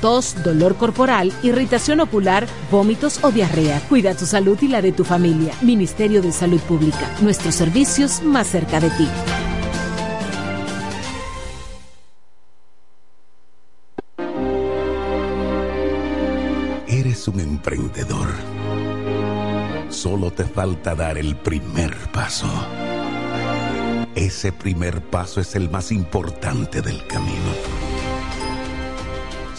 tos, dolor corporal, irritación ocular, vómitos o diarrea. Cuida tu salud y la de tu familia. Ministerio de Salud Pública. Nuestros servicios más cerca de ti. Eres un emprendedor. Solo te falta dar el primer paso. Ese primer paso es el más importante del camino.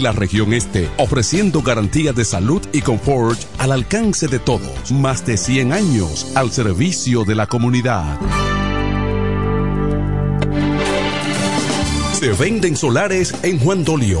la región este, ofreciendo garantía de salud y confort al alcance de todos. Más de 100 años al servicio de la comunidad. Se venden solares en Juan Dolio,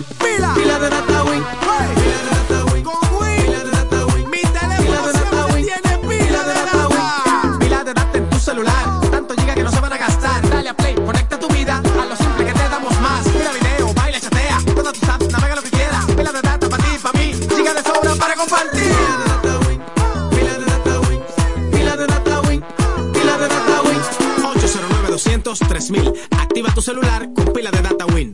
De pila, pila de data win, pila de data win, con win, pila de data win, mi teléfono siempre tiene pila de data win, pila de data en tu celular, tanto giga que no se van a gastar, dale a play, conecta tu vida a lo simple que te damos más, mira video, baila, chatea, todas tus apps, navega lo que quieras, pila de data para ti, para mí, giga de sobra para compartir. Pila de data win, pila de data win, pila de data win, 809 200 3000 Activa tu celular con pila de data Win. Win,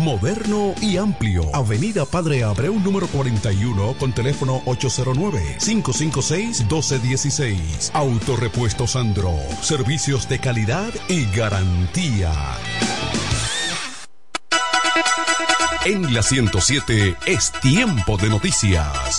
Moderno y amplio. Avenida Padre Abreu número 41 con teléfono 809-556-1216. Autorepuesto Sandro. Servicios de calidad y garantía. En la 107 es tiempo de noticias.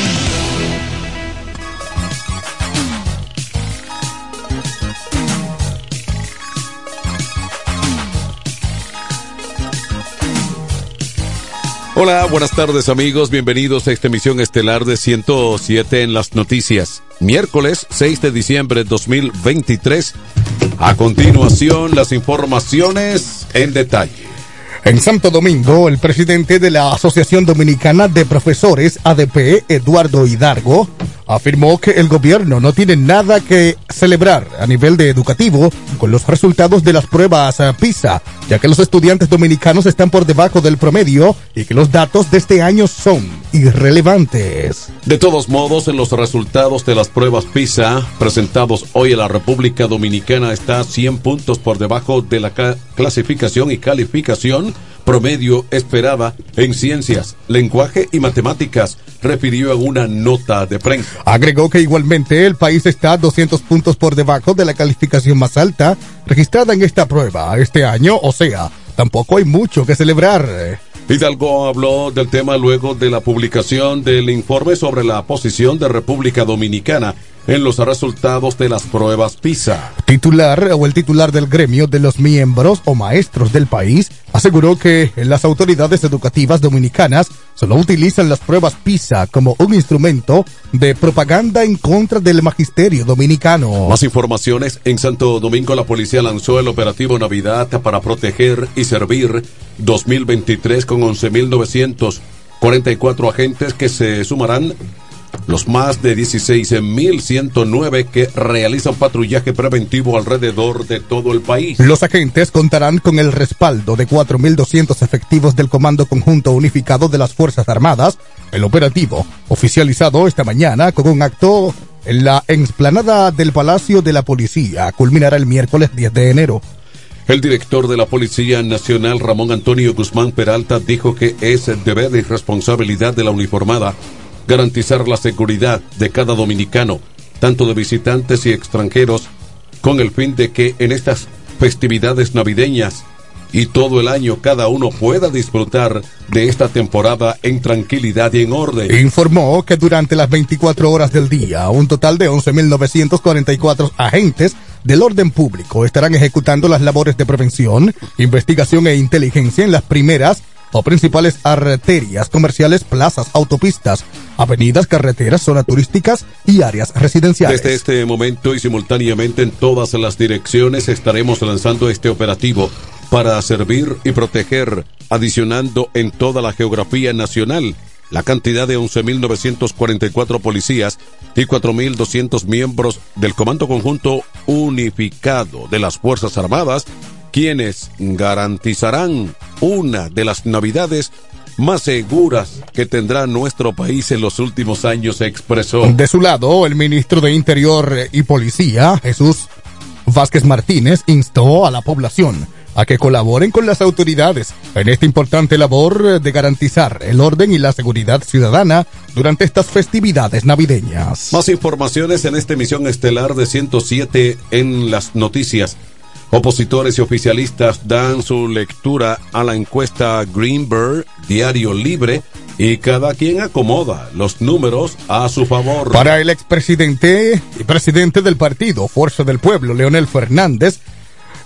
Hola, buenas tardes amigos, bienvenidos a esta emisión estelar de 107 en las noticias. Miércoles 6 de diciembre de 2023. A continuación, las informaciones en detalle. En Santo Domingo, el presidente de la Asociación Dominicana de Profesores, ADP, Eduardo Hidargo, afirmó que el gobierno no tiene nada que celebrar a nivel de educativo con los resultados de las pruebas eh, PISA, ya que los estudiantes dominicanos están por debajo del promedio y que los datos de este año son irrelevantes. De todos modos, en los resultados de las pruebas PISA presentados hoy en la República Dominicana está 100 puntos por debajo de la ca- clasificación y calificación promedio esperada en ciencias, lenguaje y matemáticas, refirió en una nota de prensa. Agregó que igualmente el país está 200 puntos por debajo de la calificación más alta registrada en esta prueba este año, o sea, tampoco hay mucho que celebrar. Hidalgo habló del tema luego de la publicación del informe sobre la posición de República Dominicana en los resultados de las pruebas PISA. Titular o el titular del gremio de los miembros o maestros del país aseguró que las autoridades educativas dominicanas solo utilizan las pruebas PISA como un instrumento de propaganda en contra del magisterio dominicano. Más informaciones, en Santo Domingo la policía lanzó el operativo Navidad para proteger y servir 2023 con 11.944 agentes que se sumarán los más de 16.109 que realizan patrullaje preventivo alrededor de todo el país. Los agentes contarán con el respaldo de 4.200 efectivos del Comando Conjunto Unificado de las Fuerzas Armadas. El operativo, oficializado esta mañana con un acto en la explanada del Palacio de la Policía, culminará el miércoles 10 de enero. El director de la Policía Nacional, Ramón Antonio Guzmán Peralta, dijo que es deber y responsabilidad de la uniformada garantizar la seguridad de cada dominicano, tanto de visitantes y extranjeros, con el fin de que en estas festividades navideñas y todo el año cada uno pueda disfrutar de esta temporada en tranquilidad y en orden. Informó que durante las 24 horas del día, un total de 11.944 agentes del orden público estarán ejecutando las labores de prevención, investigación e inteligencia en las primeras o principales arterias comerciales, plazas, autopistas, avenidas, carreteras, zonas turísticas y áreas residenciales. Desde este momento y simultáneamente en todas las direcciones estaremos lanzando este operativo para servir y proteger, adicionando en toda la geografía nacional la cantidad de 11.944 policías y 4.200 miembros del Comando Conjunto Unificado de las Fuerzas Armadas quienes garantizarán una de las navidades más seguras que tendrá nuestro país en los últimos años, expresó. De su lado, el ministro de Interior y Policía, Jesús Vázquez Martínez, instó a la población a que colaboren con las autoridades en esta importante labor de garantizar el orden y la seguridad ciudadana durante estas festividades navideñas. Más informaciones en esta emisión estelar de 107 en las noticias. Opositores y oficialistas dan su lectura a la encuesta Greenberg, Diario Libre, y cada quien acomoda los números a su favor. Para el expresidente y presidente del partido Fuerza del Pueblo, Leonel Fernández,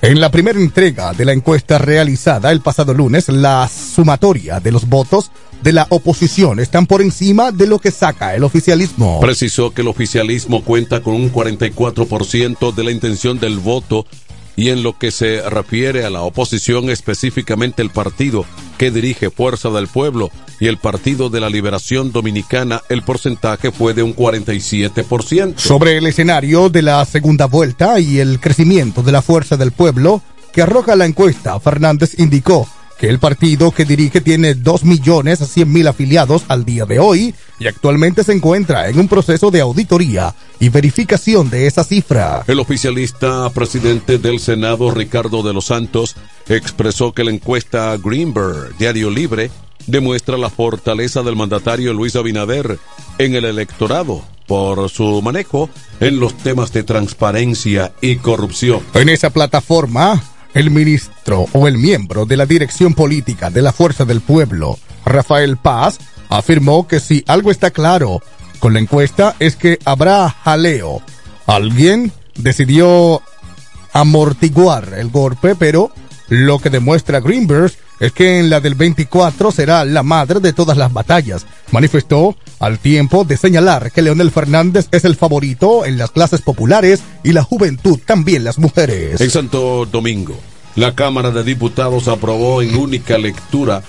en la primera entrega de la encuesta realizada el pasado lunes, la sumatoria de los votos de la oposición están por encima de lo que saca el oficialismo. Precisó que el oficialismo cuenta con un 44% de la intención del voto y en lo que se refiere a la oposición, específicamente el partido que dirige Fuerza del Pueblo y el Partido de la Liberación Dominicana, el porcentaje fue de un 47%. Sobre el escenario de la segunda vuelta y el crecimiento de la Fuerza del Pueblo que arroja la encuesta, Fernández indicó que el partido que dirige tiene 2.100.000 afiliados al día de hoy y actualmente se encuentra en un proceso de auditoría y verificación de esa cifra. El oficialista presidente del Senado, Ricardo de los Santos, expresó que la encuesta Greenberg, Diario Libre, demuestra la fortaleza del mandatario Luis Abinader en el electorado por su manejo en los temas de transparencia y corrupción. En esa plataforma, el ministro o el miembro de la dirección política de la Fuerza del Pueblo, Rafael Paz, afirmó que si algo está claro con la encuesta es que habrá jaleo. Alguien decidió amortiguar el golpe, pero lo que demuestra Greenberg es que en la del 24 será la madre de todas las batallas. Manifestó al tiempo de señalar que Leonel Fernández es el favorito en las clases populares y la juventud, también las mujeres. En Santo Domingo, la Cámara de Diputados aprobó en única lectura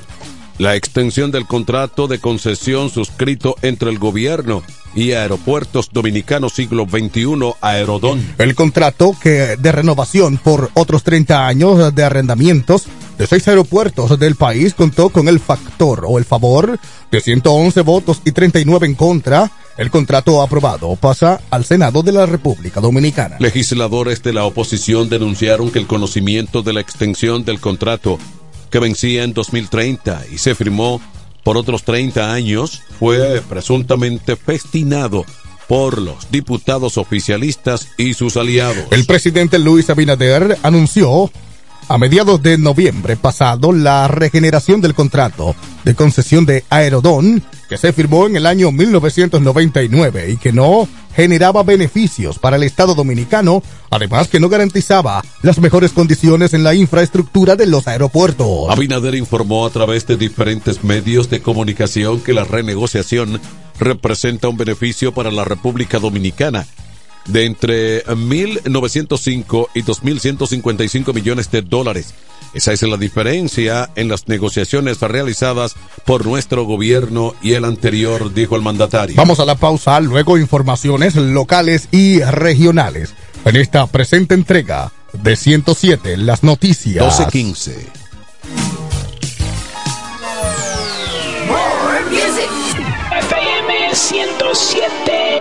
la extensión del contrato de concesión suscrito entre el gobierno y Aeropuertos Dominicanos Siglo XXI Aerodón. El contrato que de renovación por otros 30 años de arrendamientos de seis aeropuertos del país contó con el factor o el favor de 111 votos y 39 en contra. El contrato aprobado pasa al Senado de la República Dominicana. Legisladores de la oposición denunciaron que el conocimiento de la extensión del contrato que vencía en 2030 y se firmó por otros 30 años, fue presuntamente festinado por los diputados oficialistas y sus aliados. El presidente Luis Abinader anunció a mediados de noviembre pasado la regeneración del contrato de concesión de Aerodón que se firmó en el año 1999 y que no generaba beneficios para el Estado dominicano, además que no garantizaba las mejores condiciones en la infraestructura de los aeropuertos. Abinader informó a través de diferentes medios de comunicación que la renegociación representa un beneficio para la República Dominicana de entre 1.905 y 2.155 millones de dólares. Esa es la diferencia en las negociaciones realizadas por nuestro gobierno y el anterior, dijo el mandatario. Vamos a la pausa, luego informaciones locales y regionales. En esta presente entrega de 107, las noticias. 1215. FM 107.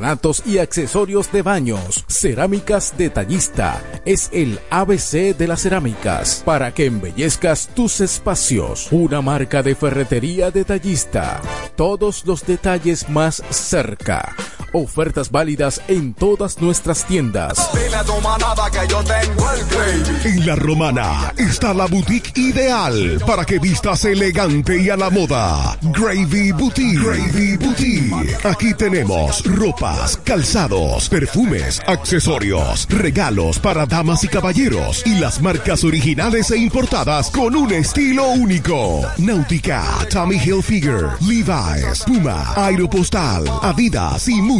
y accesorios de baños. Cerámicas Detallista es el ABC de las cerámicas para que embellezcas tus espacios. Una marca de ferretería detallista. Todos los detalles más cerca. Ofertas válidas en todas nuestras tiendas. En la romana está la boutique ideal para que vistas elegante y a la moda. Gravy Boutique. Gravy Boutique. Aquí tenemos ropas, calzados, perfumes, accesorios, regalos para damas y caballeros y las marcas originales e importadas con un estilo único. Náutica, Tommy Hilfiger, Levi's, Puma, Aeropostal, Adidas y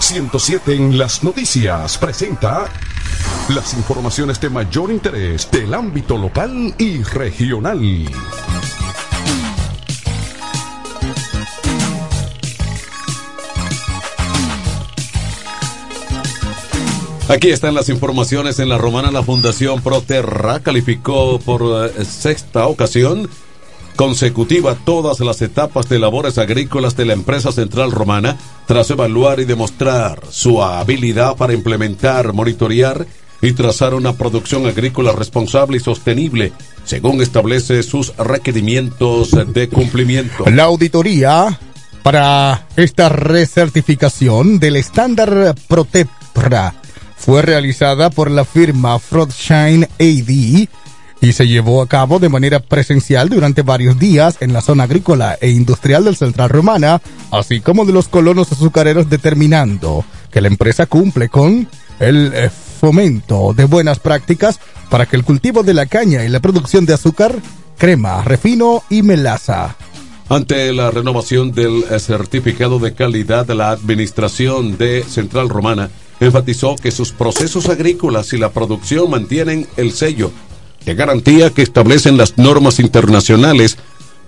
107 en las noticias presenta las informaciones de mayor interés del ámbito local y regional. Aquí están las informaciones en la romana. La Fundación Proterra calificó por eh, sexta ocasión consecutiva todas las etapas de labores agrícolas de la empresa central romana tras evaluar y demostrar su habilidad para implementar, monitorear y trazar una producción agrícola responsable y sostenible según establece sus requerimientos de cumplimiento. La auditoría para esta recertificación del estándar Protepra fue realizada por la firma Frodshine AD y se llevó a cabo de manera presencial durante varios días en la zona agrícola e industrial del Central Romana, así como de los colonos azucareros, determinando que la empresa cumple con el eh, fomento de buenas prácticas para que el cultivo de la caña y la producción de azúcar, crema, refino y melaza. Ante la renovación del eh, certificado de calidad de la administración de Central Romana, enfatizó que sus procesos agrícolas y la producción mantienen el sello de garantía que establecen las normas internacionales,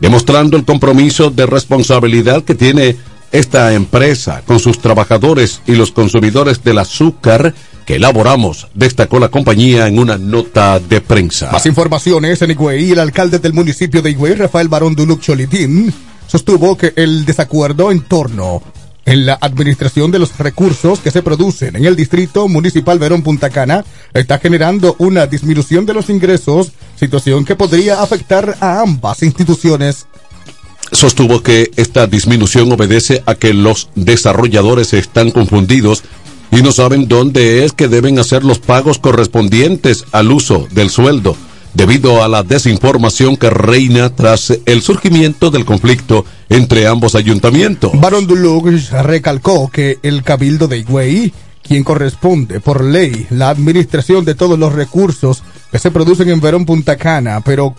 demostrando el compromiso de responsabilidad que tiene esta empresa con sus trabajadores y los consumidores del azúcar que elaboramos, destacó la compañía en una nota de prensa. Más informaciones en Higüey, el alcalde del municipio de Higüey, Rafael Barón Duluc Cholitín, sostuvo que el desacuerdo en torno en la administración de los recursos que se producen en el distrito municipal Verón Punta Cana está generando una disminución de los ingresos, situación que podría afectar a ambas instituciones. Sostuvo que esta disminución obedece a que los desarrolladores están confundidos y no saben dónde es que deben hacer los pagos correspondientes al uso del sueldo, debido a la desinformación que reina tras el surgimiento del conflicto entre ambos ayuntamientos. Barón Duluc recalcó que el Cabildo de Higüey, quien corresponde por ley la administración de todos los recursos que se producen en Verón Punta Cana, pero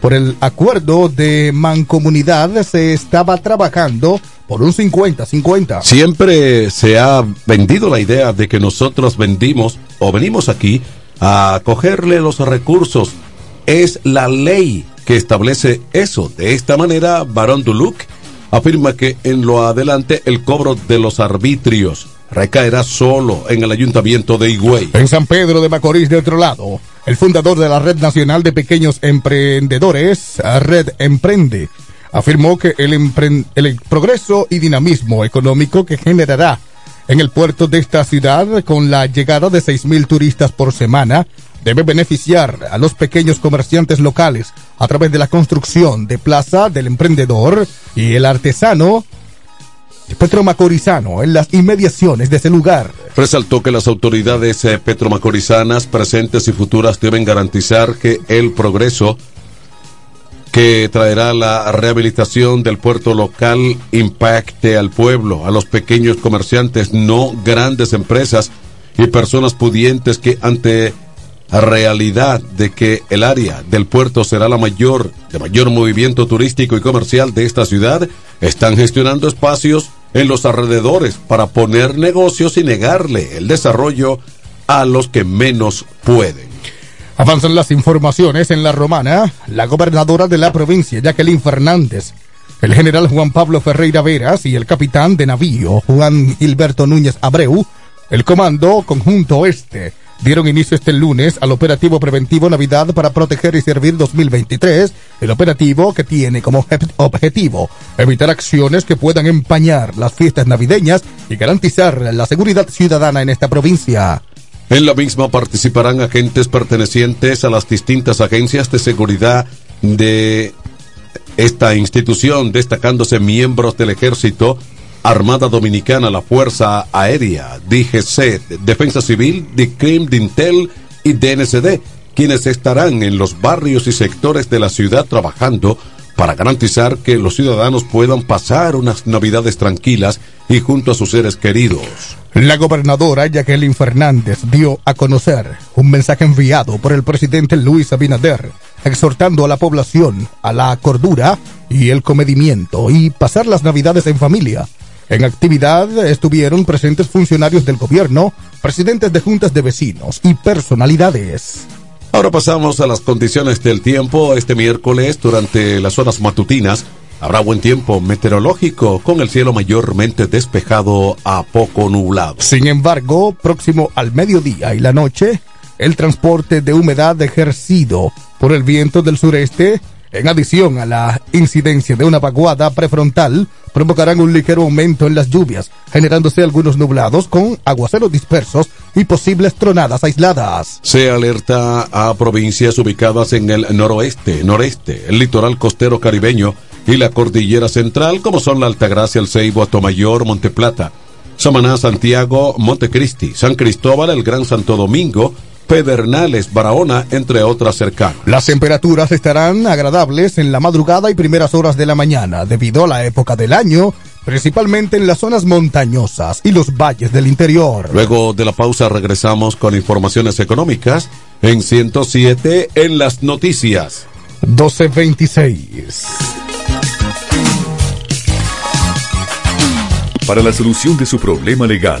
por el acuerdo de mancomunidad se estaba trabajando por un 50-50. Siempre se ha vendido la idea de que nosotros vendimos o venimos aquí a cogerle los recursos. Es la ley que establece eso. De esta manera, Barón Duluc afirma que en lo adelante el cobro de los arbitrios recaerá solo en el ayuntamiento de Higüey. En San Pedro de Macorís, de otro lado, el fundador de la Red Nacional de Pequeños Emprendedores, Red Emprende, afirmó que el, el progreso y dinamismo económico que generará en el puerto de esta ciudad con la llegada de 6.000 turistas por semana debe beneficiar a los pequeños comerciantes locales a través de la construcción de plaza del emprendedor y el artesano petromacorizano en las inmediaciones de ese lugar. Resaltó que las autoridades eh, petromacorizanas presentes y futuras deben garantizar que el progreso que traerá la rehabilitación del puerto local impacte al pueblo, a los pequeños comerciantes, no grandes empresas y personas pudientes que ante realidad de que el área del puerto será la mayor, de mayor movimiento turístico y comercial de esta ciudad, están gestionando espacios en los alrededores para poner negocios y negarle el desarrollo a los que menos pueden. Avanzan las informaciones en la romana. La gobernadora de la provincia, Jacqueline Fernández, el general Juan Pablo Ferreira Veras y el capitán de navío, Juan Gilberto Núñez Abreu, el comando conjunto oeste, dieron inicio este lunes al operativo preventivo Navidad para proteger y servir 2023, el operativo que tiene como obje- objetivo evitar acciones que puedan empañar las fiestas navideñas y garantizar la seguridad ciudadana en esta provincia. En la misma participarán agentes pertenecientes a las distintas agencias de seguridad de esta institución, destacándose miembros del Ejército, Armada Dominicana, la Fuerza Aérea, DGC, Defensa Civil, DICRIM, DINTEL y DNCD, quienes estarán en los barrios y sectores de la ciudad trabajando para garantizar que los ciudadanos puedan pasar unas navidades tranquilas y junto a sus seres queridos. La gobernadora Jacqueline Fernández dio a conocer un mensaje enviado por el presidente Luis Abinader, exhortando a la población a la cordura y el comedimiento y pasar las navidades en familia. En actividad estuvieron presentes funcionarios del gobierno, presidentes de juntas de vecinos y personalidades. Ahora pasamos a las condiciones del tiempo. Este miércoles, durante las horas matutinas, habrá buen tiempo meteorológico con el cielo mayormente despejado a poco nublado. Sin embargo, próximo al mediodía y la noche, el transporte de humedad ejercido por el viento del sureste, en adición a la incidencia de una vaguada prefrontal, provocarán un ligero aumento en las lluvias, generándose algunos nublados con aguaceros dispersos y posibles tronadas aisladas. Se alerta a provincias ubicadas en el noroeste, noreste, el litoral costero caribeño y la cordillera central, como son la Altagracia, el Ceibo, Atomayor, Monteplata, Samaná, Santiago, Montecristi, San Cristóbal, el Gran Santo Domingo, Pedernales, Barahona, entre otras cercanas. Las temperaturas estarán agradables en la madrugada y primeras horas de la mañana, debido a la época del año, principalmente en las zonas montañosas y los valles del interior. Luego de la pausa regresamos con informaciones económicas en 107 en las noticias. 1226. Para la solución de su problema legal,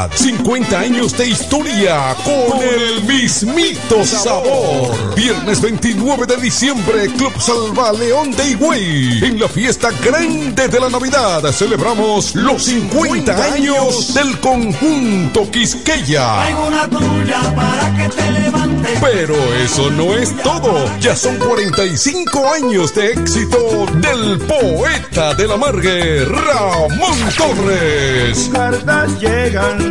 50 años de historia con el mismito sabor. Viernes 29 de diciembre, Club Salva León de Higüey. En la fiesta grande de la Navidad celebramos los 50 años del conjunto Quisqueya. una tuya para que te levantes. Pero eso no es todo. Ya son 45 años de éxito del poeta de la Margue, Ramón Torres. Cartas llegan.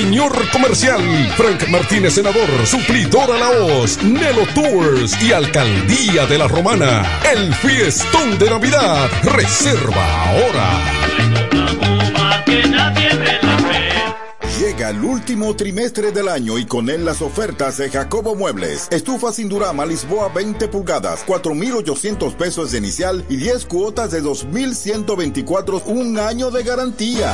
Ruiseñor Comercial. Frank Martínez, senador, suplidor a la voz, Nelo Tours y Alcaldía de la Romana. El fiestón de Navidad. Reserva ahora. Llega el último trimestre del año y con él las ofertas de Jacobo Muebles. Estufa sin Durama Lisboa 20 pulgadas, 4,800 pesos de inicial y 10 cuotas de 2,124, un año de garantía.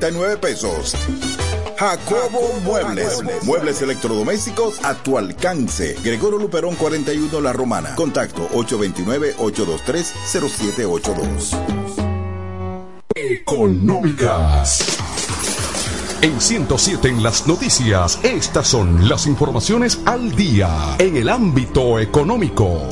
12,339 pesos. Jacobo Muebles. Muebles electrodomésticos a tu alcance. Gregorio Luperón 41 La Romana. Contacto 829-823-0782. Económicas. En 107 en las noticias, estas son las informaciones al día en el ámbito económico.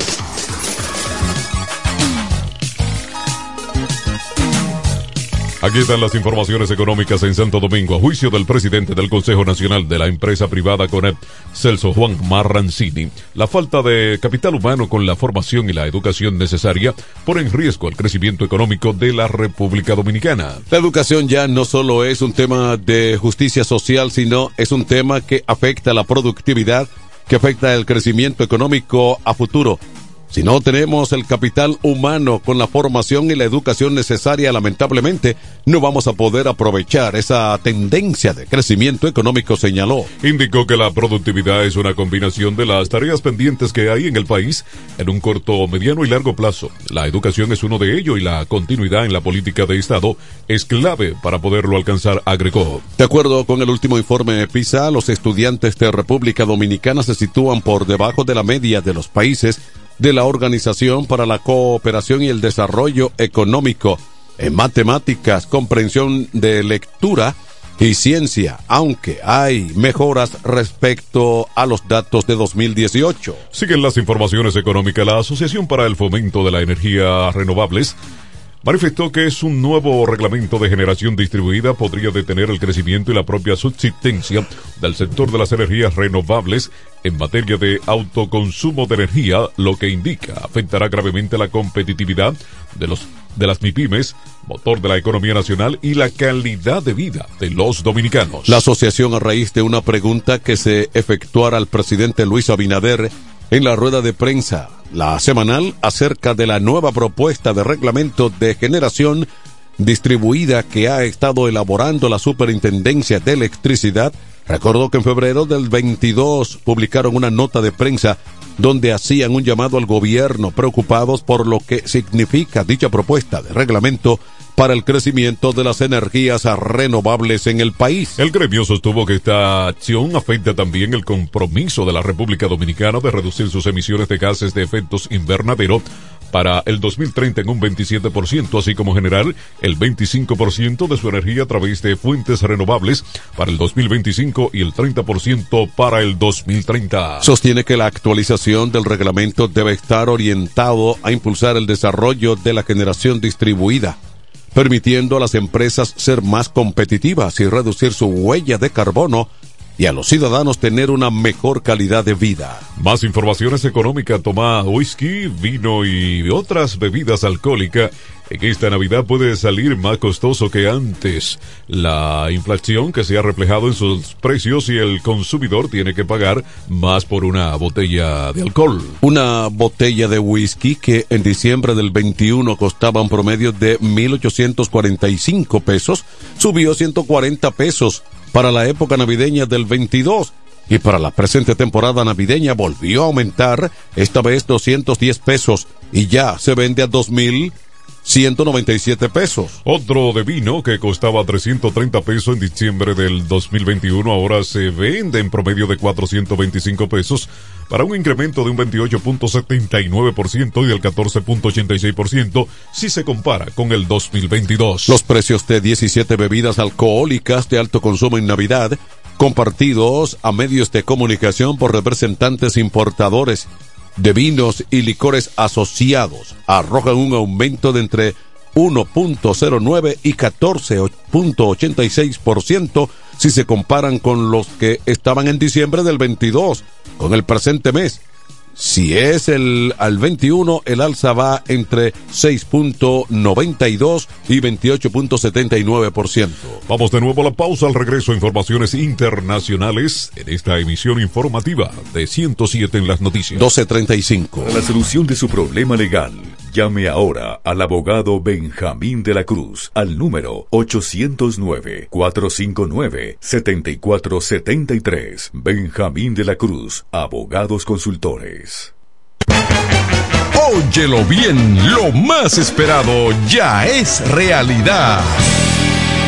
Aquí están las informaciones económicas en Santo Domingo. A juicio del presidente del Consejo Nacional de la empresa privada CONEP, Celso Juan Marrancini, la falta de capital humano con la formación y la educación necesaria pone en riesgo el crecimiento económico de la República Dominicana. La educación ya no solo es un tema de justicia social, sino es un tema que afecta la productividad, que afecta el crecimiento económico a futuro. Si no tenemos el capital humano con la formación y la educación necesaria, lamentablemente, no vamos a poder aprovechar esa tendencia de crecimiento económico, señaló. Indicó que la productividad es una combinación de las tareas pendientes que hay en el país en un corto, mediano y largo plazo. La educación es uno de ellos y la continuidad en la política de Estado es clave para poderlo alcanzar, agregó. De acuerdo con el último informe de PISA, los estudiantes de República Dominicana se sitúan por debajo de la media de los países de la Organización para la Cooperación y el Desarrollo Económico en matemáticas, comprensión de lectura y ciencia, aunque hay mejoras respecto a los datos de 2018. Siguen las informaciones económicas. La Asociación para el Fomento de la Energía Renovables manifestó que es un nuevo reglamento de generación distribuida podría detener el crecimiento y la propia subsistencia del sector de las energías renovables en materia de autoconsumo de energía, lo que indica afectará gravemente la competitividad de los de las MIPIMES, motor de la economía nacional y la calidad de vida de los dominicanos. La asociación a raíz de una pregunta que se efectuara al presidente Luis Abinader en la rueda de prensa, la semanal, acerca de la nueva propuesta de reglamento de generación distribuida que ha estado elaborando la Superintendencia de Electricidad, recordó que en febrero del 22 publicaron una nota de prensa donde hacían un llamado al gobierno preocupados por lo que significa dicha propuesta de reglamento para el crecimiento de las energías renovables en el país. El gremio sostuvo que esta acción afecta también el compromiso de la República Dominicana de reducir sus emisiones de gases de efectos invernadero para el 2030 en un 27%, así como generar el 25% de su energía a través de fuentes renovables para el 2025 y el 30% para el 2030. Sostiene que la actualización del reglamento debe estar orientado a impulsar el desarrollo de la generación distribuida permitiendo a las empresas ser más competitivas y reducir su huella de carbono y a los ciudadanos tener una mejor calidad de vida. Más informaciones económicas, toma whisky, vino y otras bebidas alcohólicas. En esta Navidad puede salir más costoso que antes. La inflación que se ha reflejado en sus precios y el consumidor tiene que pagar más por una botella de alcohol. Una botella de whisky que en diciembre del 21 costaba un promedio de 1.845 pesos, subió 140 pesos para la época navideña del 22 y para la presente temporada navideña volvió a aumentar, esta vez 210 pesos y ya se vende a 2.000 197 pesos. Otro de vino que costaba 330 pesos en diciembre del 2021 ahora se vende en promedio de 425 pesos para un incremento de un 28.79% y del 14.86% si se compara con el 2022. Los precios de 17 bebidas alcohólicas de alto consumo en Navidad compartidos a medios de comunicación por representantes importadores de vinos y licores asociados arrojan un aumento de entre 1.09 y 14.86% si se comparan con los que estaban en diciembre del 22 con el presente mes. Si es el al 21, el alza va entre 6.92 y 28.79%. Vamos de nuevo a la pausa. Al regreso, informaciones internacionales en esta emisión informativa de 107 en las noticias. 12.35. Para la solución de su problema legal, llame ahora al abogado Benjamín de la Cruz al número 809-459-7473. Benjamín de la Cruz, abogados consultores. Óyelo bien, lo más esperado ya es realidad.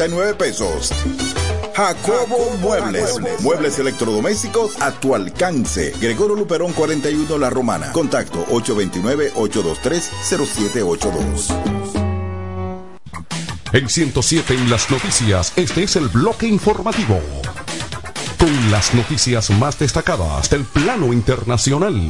12,339 pesos. Jacobo Muebles. Muebles electrodomésticos a tu alcance. Gregorio Luperón 41 La Romana. Contacto 829-823-0782. En 107 en las noticias, este es el bloque informativo. Con las noticias más destacadas del plano internacional.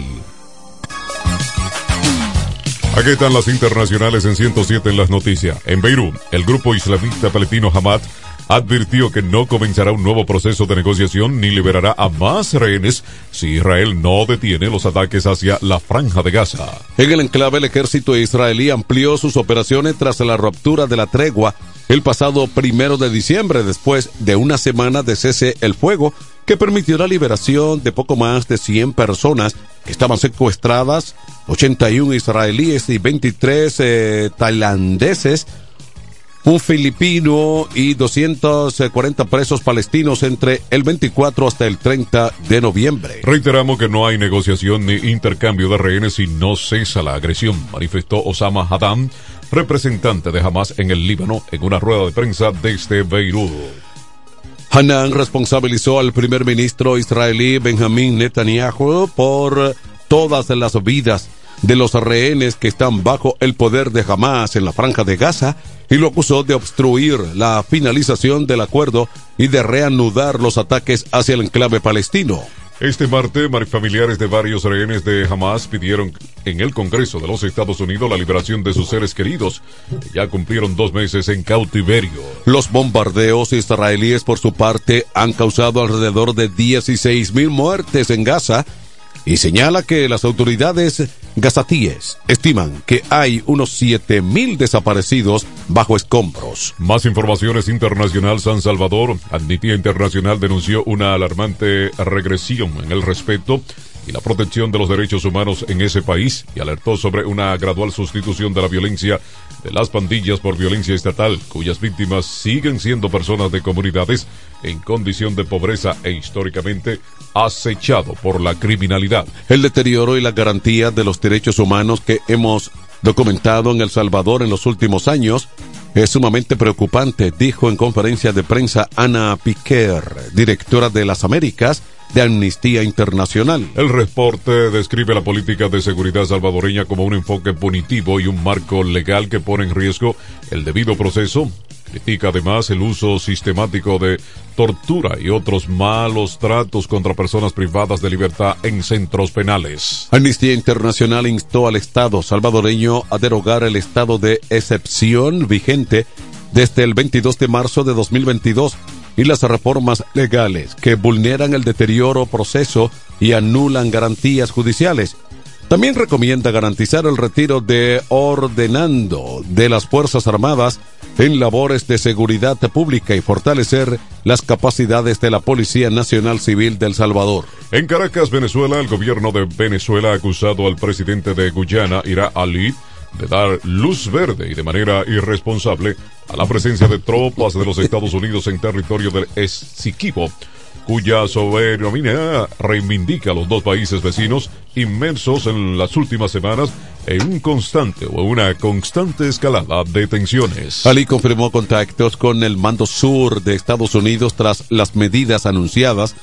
Aquí están las internacionales en 107 en las noticias. En Beirut, el grupo islamista palestino Hamas advirtió que no comenzará un nuevo proceso de negociación ni liberará a más rehenes si Israel no detiene los ataques hacia la franja de Gaza. En el enclave, el ejército israelí amplió sus operaciones tras la ruptura de la tregua el pasado primero de diciembre, después de una semana de cese el fuego que permitió la liberación de poco más de 100 personas que estaban secuestradas, 81 israelíes y 23 eh, tailandeses, un filipino y 240 presos palestinos entre el 24 hasta el 30 de noviembre. Reiteramos que no hay negociación ni intercambio de rehenes si no cesa la agresión, manifestó Osama Haddam, representante de Hamas en el Líbano, en una rueda de prensa desde Beirut. Hanan responsabilizó al primer ministro israelí Benjamín Netanyahu por todas las vidas de los rehenes que están bajo el poder de Hamas en la franja de Gaza y lo acusó de obstruir la finalización del acuerdo y de reanudar los ataques hacia el enclave palestino. Este martes, familiares de varios rehenes de Hamas pidieron en el Congreso de los Estados Unidos la liberación de sus seres queridos, que ya cumplieron dos meses en cautiverio. Los bombardeos israelíes, por su parte, han causado alrededor de 16 mil muertes en Gaza y señala que las autoridades gazatíes estiman que hay unos 7 mil desaparecidos bajo escombros. Más informaciones internacional. San Salvador, Amnistía Internacional denunció una alarmante regresión en el respeto y la protección de los derechos humanos en ese país y alertó sobre una gradual sustitución de la violencia de las pandillas por violencia estatal, cuyas víctimas siguen siendo personas de comunidades en condición de pobreza e históricamente acechado por la criminalidad. El deterioro y la garantía de los derechos humanos que hemos documentado en El Salvador en los últimos años es sumamente preocupante, dijo en conferencia de prensa Ana Piquer, directora de las Américas de Amnistía Internacional. El reporte describe la política de seguridad salvadoreña como un enfoque punitivo y un marco legal que pone en riesgo el debido proceso. Critica además el uso sistemático de tortura y otros malos tratos contra personas privadas de libertad en centros penales. Amnistía Internacional instó al Estado salvadoreño a derogar el estado de excepción vigente desde el 22 de marzo de 2022 y las reformas legales que vulneran el deterioro proceso y anulan garantías judiciales. También recomienda garantizar el retiro de ordenando de las Fuerzas Armadas en labores de seguridad pública y fortalecer las capacidades de la Policía Nacional Civil del Salvador. En Caracas, Venezuela, el gobierno de Venezuela ha acusado al presidente de Guyana, Ira Ali, de dar luz verde y de manera irresponsable a la presencia de tropas de los Estados Unidos en territorio del Essequibo cuya soberanía reivindica a los dos países vecinos inmersos en las últimas semanas en un constante o una constante escalada de tensiones. Ali confirmó contactos con el mando sur de Estados Unidos tras las medidas anunciadas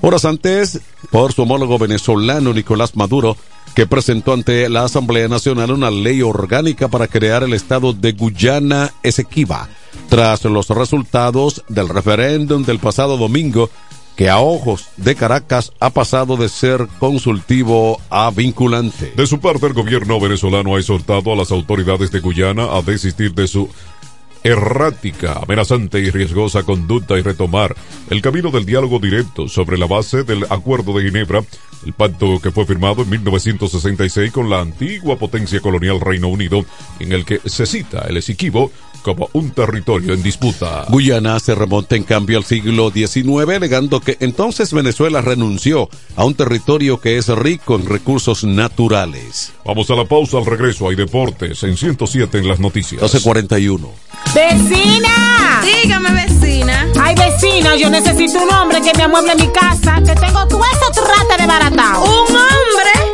horas antes por su homólogo venezolano Nicolás Maduro, que presentó ante la Asamblea Nacional una ley orgánica para crear el estado de Guyana Esequiba, tras los resultados del referéndum del pasado domingo que a ojos de Caracas ha pasado de ser consultivo a vinculante. De su parte, el gobierno venezolano ha exhortado a las autoridades de Guyana a desistir de su errática, amenazante y riesgosa conducta y retomar el camino del diálogo directo sobre la base del Acuerdo de Ginebra, el pacto que fue firmado en 1966 con la antigua potencia colonial Reino Unido, en el que se cita el Esequibo como un territorio en disputa. Guyana se remonta en cambio al siglo XIX, alegando que entonces Venezuela renunció a un territorio que es rico en recursos naturales. Vamos a la pausa, al regreso hay deportes en 107 en las noticias. 1241. ¡Vecina! Dígame, vecina. Ay, vecina, yo necesito un hombre que me amueble mi casa, que tengo todo eso trata de baratao. ¿Un hombre?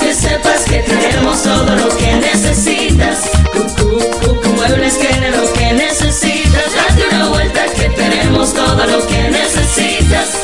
Que sepas que tenemos todo lo que necesitas. Cucu, Cucu Muebles tiene lo que necesitas. Date una vuelta que tenemos todo lo que necesitas.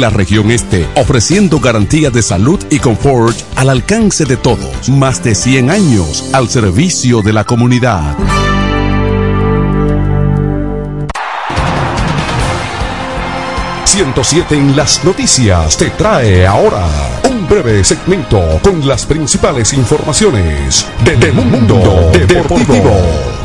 la región este, ofreciendo garantía de salud y confort al alcance de todos. Más de 100 años al servicio de la comunidad. ...107 en las noticias te trae ahora un breve segmento con las principales informaciones del mundo deportivo.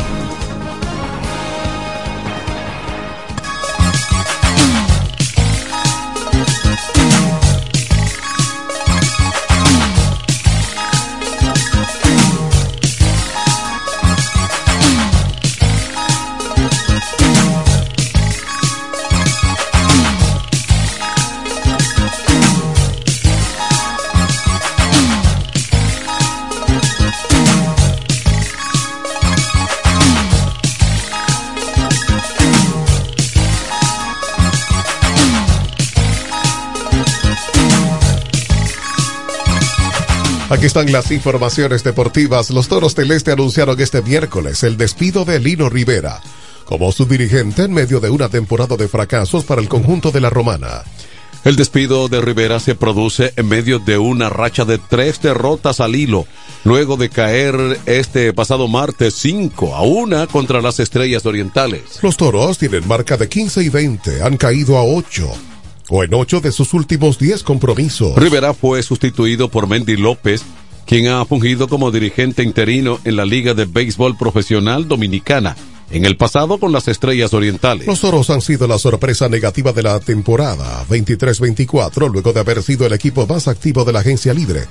Aquí están las informaciones deportivas. Los Toros del Este anunciaron este miércoles el despido de Lino Rivera como su dirigente en medio de una temporada de fracasos para el conjunto de la Romana. El despido de Rivera se produce en medio de una racha de tres derrotas al hilo, luego de caer este pasado martes 5 a 1 contra las Estrellas Orientales. Los Toros tienen marca de 15 y 20, han caído a 8 o en 8 de sus últimos 10 compromisos. Rivera fue sustituido por Mendy López, quien ha fungido como dirigente interino en la Liga de Béisbol Profesional Dominicana, en el pasado con las Estrellas Orientales. Los Toros han sido la sorpresa negativa de la temporada 23-24, luego de haber sido el equipo más activo de la agencia libre.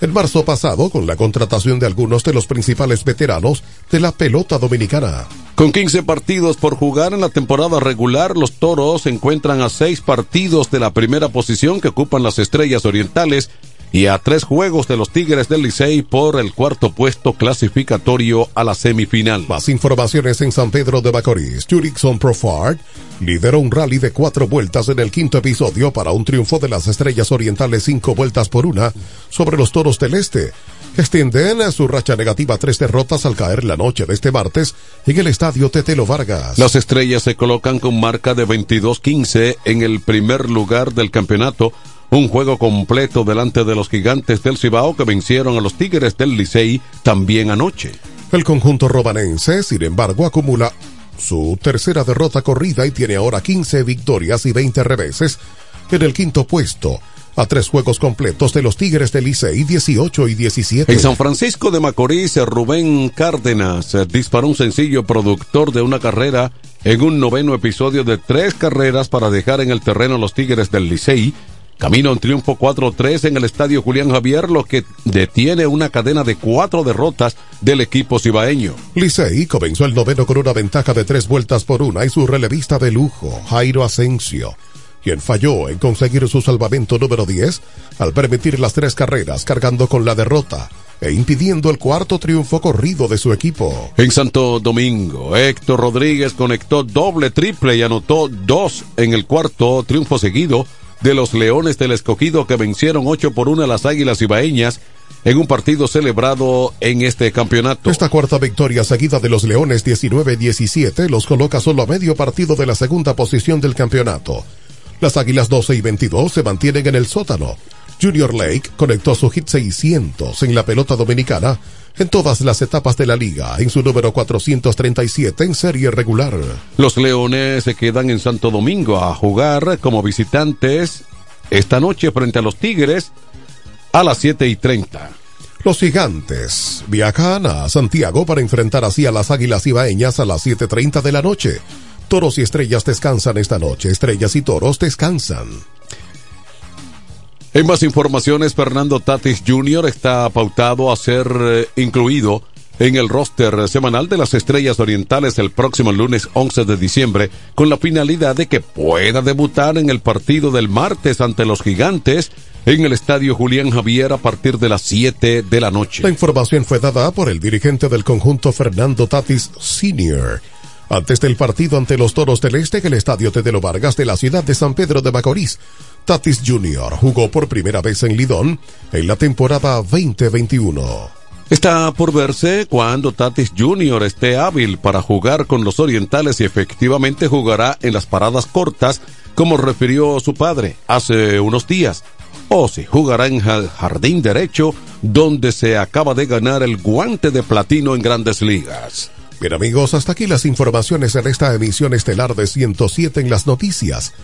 En marzo pasado, con la contratación de algunos de los principales veteranos de la pelota dominicana. Con 15 partidos por jugar en la temporada regular, los Toros se encuentran a 6 partidos de la primera posición que ocupan las Estrellas Orientales y a tres juegos de los Tigres del Licey por el cuarto puesto clasificatorio a la semifinal. Más informaciones en San Pedro de Macorís. Jurickson Profard lideró un rally de cuatro vueltas en el quinto episodio para un triunfo de las Estrellas Orientales cinco vueltas por una sobre los Toros del Este. Extienden a su racha negativa tres derrotas al caer la noche de este martes en el estadio Tetelo Vargas. Las estrellas se colocan con marca de 22-15 en el primer lugar del campeonato un juego completo delante de los gigantes del Cibao que vencieron a los Tigres del Licey también anoche. El conjunto romanense, sin embargo, acumula su tercera derrota corrida y tiene ahora 15 victorias y 20 reveses en el quinto puesto. A tres juegos completos de los Tigres del Licey, 18 y 17. En San Francisco de Macorís, Rubén Cárdenas disparó un sencillo productor de una carrera en un noveno episodio de tres carreras para dejar en el terreno a los Tigres del Licey Camino en triunfo 4-3 en el estadio Julián Javier, lo que detiene una cadena de cuatro derrotas del equipo cibaeño. Licey comenzó el noveno con una ventaja de tres vueltas por una y su relevista de lujo, Jairo Asensio, quien falló en conseguir su salvamento número 10 al permitir las tres carreras cargando con la derrota e impidiendo el cuarto triunfo corrido de su equipo. En Santo Domingo, Héctor Rodríguez conectó doble triple y anotó dos en el cuarto triunfo seguido de los Leones del Escogido que vencieron 8 por 1 a las Águilas Ibaeñas en un partido celebrado en este campeonato. Esta cuarta victoria seguida de los Leones 19-17 los coloca solo a medio partido de la segunda posición del campeonato. Las Águilas 12 y 22 se mantienen en el sótano. Junior Lake conectó su hit 600 en la pelota dominicana en todas las etapas de la liga, en su número 437 en serie regular. Los Leones se quedan en Santo Domingo a jugar como visitantes esta noche frente a los Tigres a las 7 y 30. Los gigantes viajan a Santiago para enfrentar así a las águilas ibaeñas a las 7.30 de la noche. Toros y estrellas descansan esta noche, estrellas y toros descansan. En más informaciones, Fernando Tatis Jr. está pautado a ser eh, incluido en el roster semanal de las Estrellas Orientales el próximo lunes 11 de diciembre con la finalidad de que pueda debutar en el partido del martes ante los Gigantes en el Estadio Julián Javier a partir de las 7 de la noche. La información fue dada por el dirigente del conjunto Fernando Tatis Sr. Antes del partido ante los Toros del Este en el Estadio Tedelo Vargas de la ciudad de San Pedro de Macorís, Tatis Jr. jugó por primera vez en Lidón en la temporada 2021. Está por verse cuando Tatis Jr. esté hábil para jugar con los orientales y efectivamente jugará en las paradas cortas, como refirió su padre hace unos días. O si jugará en jardín derecho, donde se acaba de ganar el guante de platino en grandes ligas. Bien amigos, hasta aquí las informaciones en esta emisión estelar de 107 en las noticias.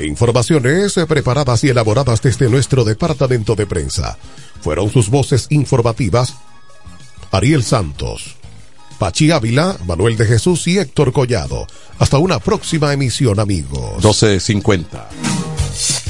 Informaciones preparadas y elaboradas desde nuestro departamento de prensa. Fueron sus voces informativas Ariel Santos, Pachi Ávila, Manuel de Jesús y Héctor Collado. Hasta una próxima emisión amigos. 1250.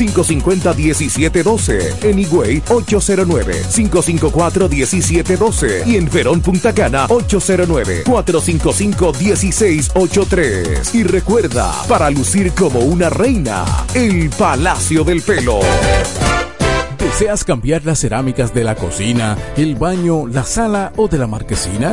550-1712. En Higüey, 809-554-1712. Y en Verón Punta Cana, 809-455-1683. Y recuerda, para lucir como una reina, el Palacio del Pelo. ¿Deseas cambiar las cerámicas de la cocina, el baño, la sala o de la marquesina?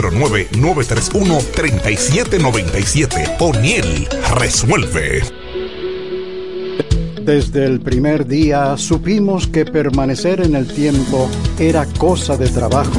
809-931-3797. O'Neill resuelve. Desde el primer día supimos que permanecer en el tiempo era cosa de trabajo.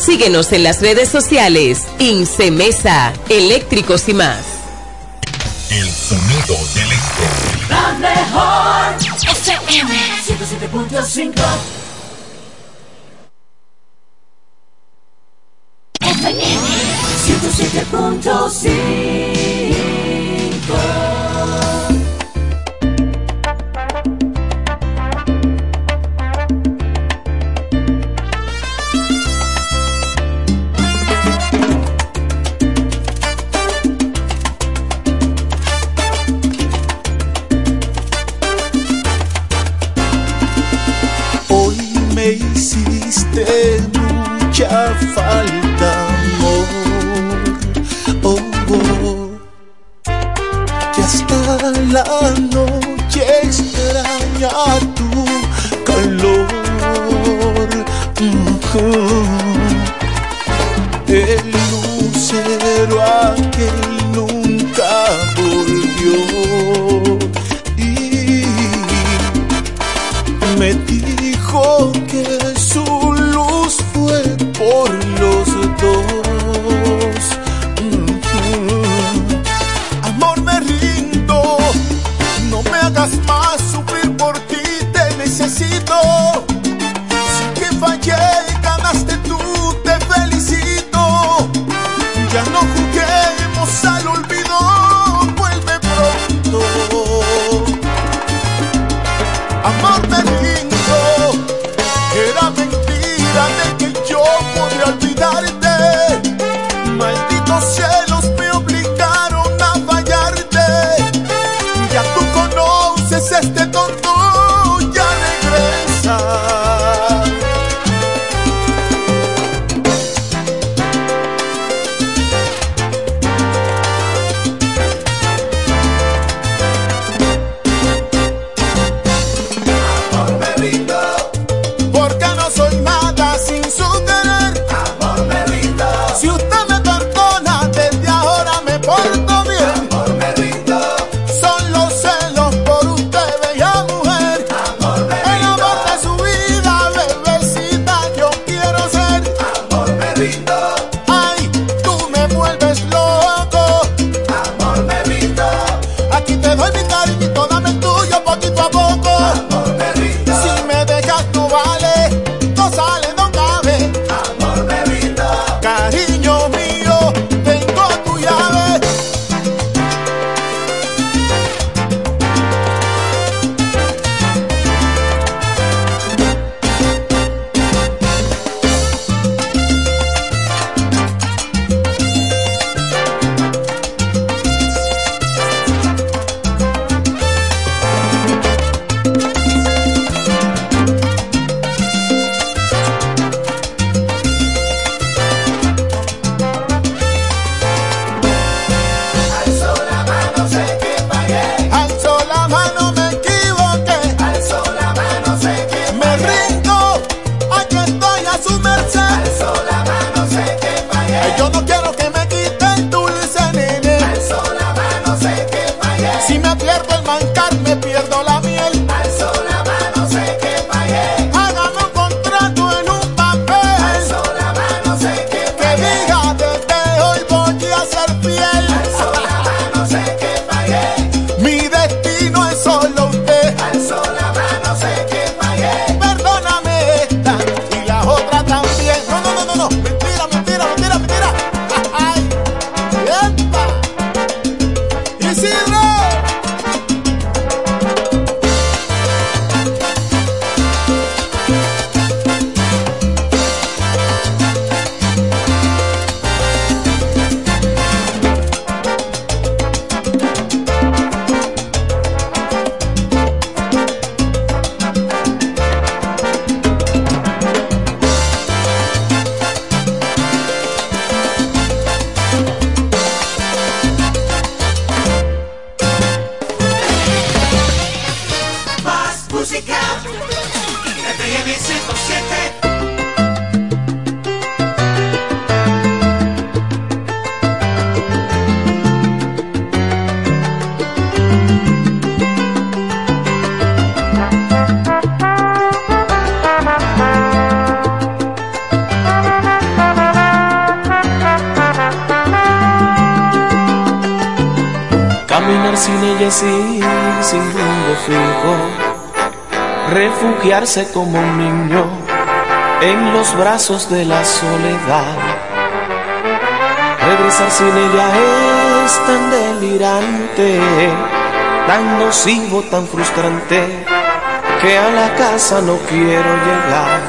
Síguenos en las redes sociales. Incemesa, eléctricos y más. El sonido del este. La mejor FM 107.5 FM 107.5 falta. sin rumbo fijo, refugiarse como un niño en los brazos de la soledad. Regresar sin ella es tan delirante, tan nocivo, tan frustrante, que a la casa no quiero llegar.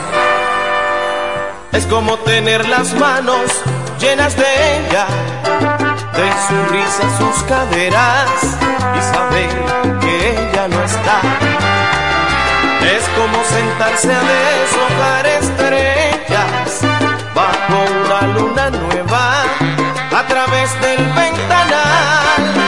Es como tener las manos llenas de ella de su risa sus caderas y saber que ella no está. Es como sentarse a deshojar estrellas bajo una luna nueva a través del ventanal.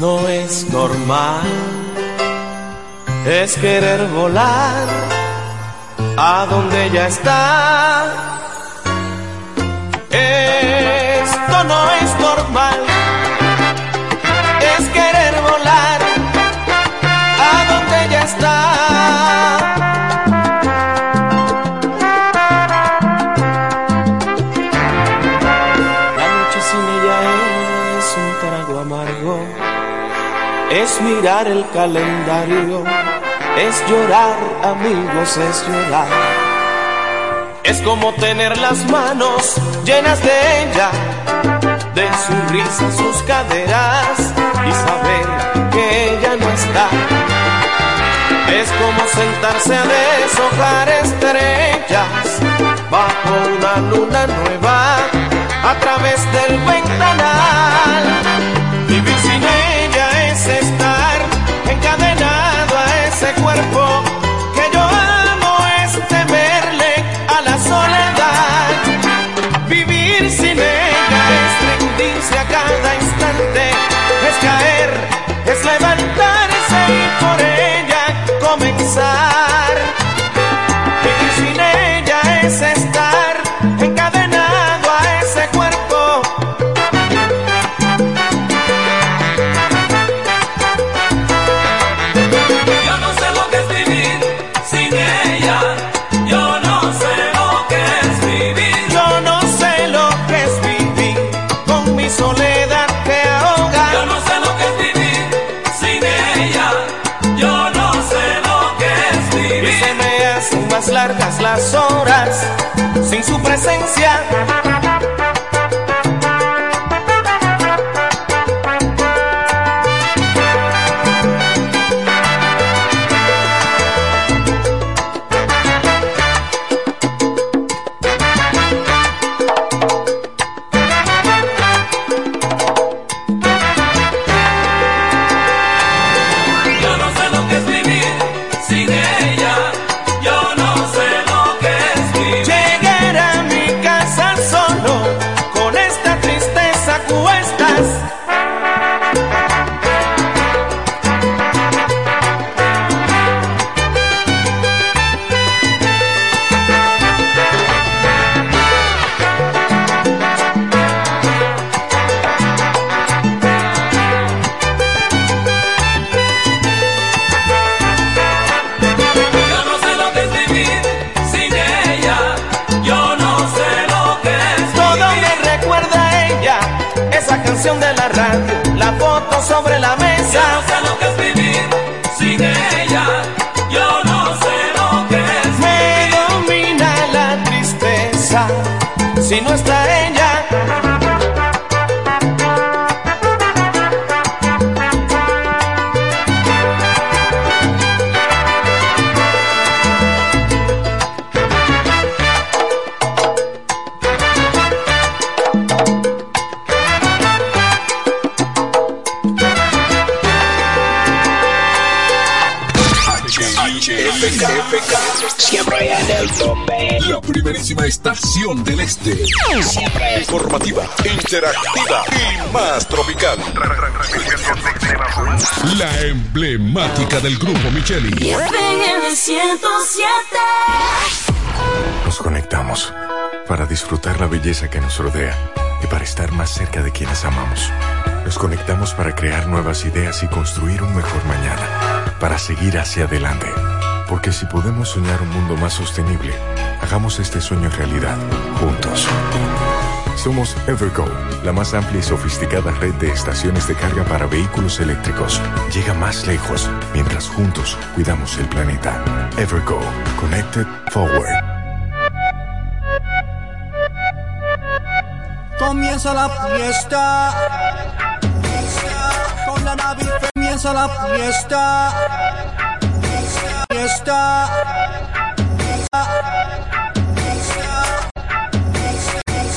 No es normal. Es querer volar a donde ya está. Mirar el calendario. Es llorar, amigos, es llorar. Es como tener las manos llenas de ella, de su risa, sus caderas y saber que ella no está. Es como sentarse a deshojar estrellas bajo una luna nueva a través del ventanal. Encadenado a ese cuerpo que yo amo, es temerle a la soledad. Vivir sin ella es rendirse a cada instante, es caer, es levantarse y por ella comenzar. Vivir sin ella es largas las horas sin su presencia. Del grupo Micheli. FM 107. Nos conectamos para disfrutar la belleza que nos rodea y para estar más cerca de quienes amamos. Nos conectamos para crear nuevas ideas y construir un mejor mañana, para seguir hacia adelante. Porque si podemos soñar un mundo más sostenible, hagamos este sueño realidad, juntos. Somos Evergo, la más amplia y sofisticada red de estaciones de carga para vehículos eléctricos. Llega más lejos juntos cuidamos el planeta. Evergo, Connected Forward. Comienza la fiesta. Con la Navi comienza la fiesta. Fiesta.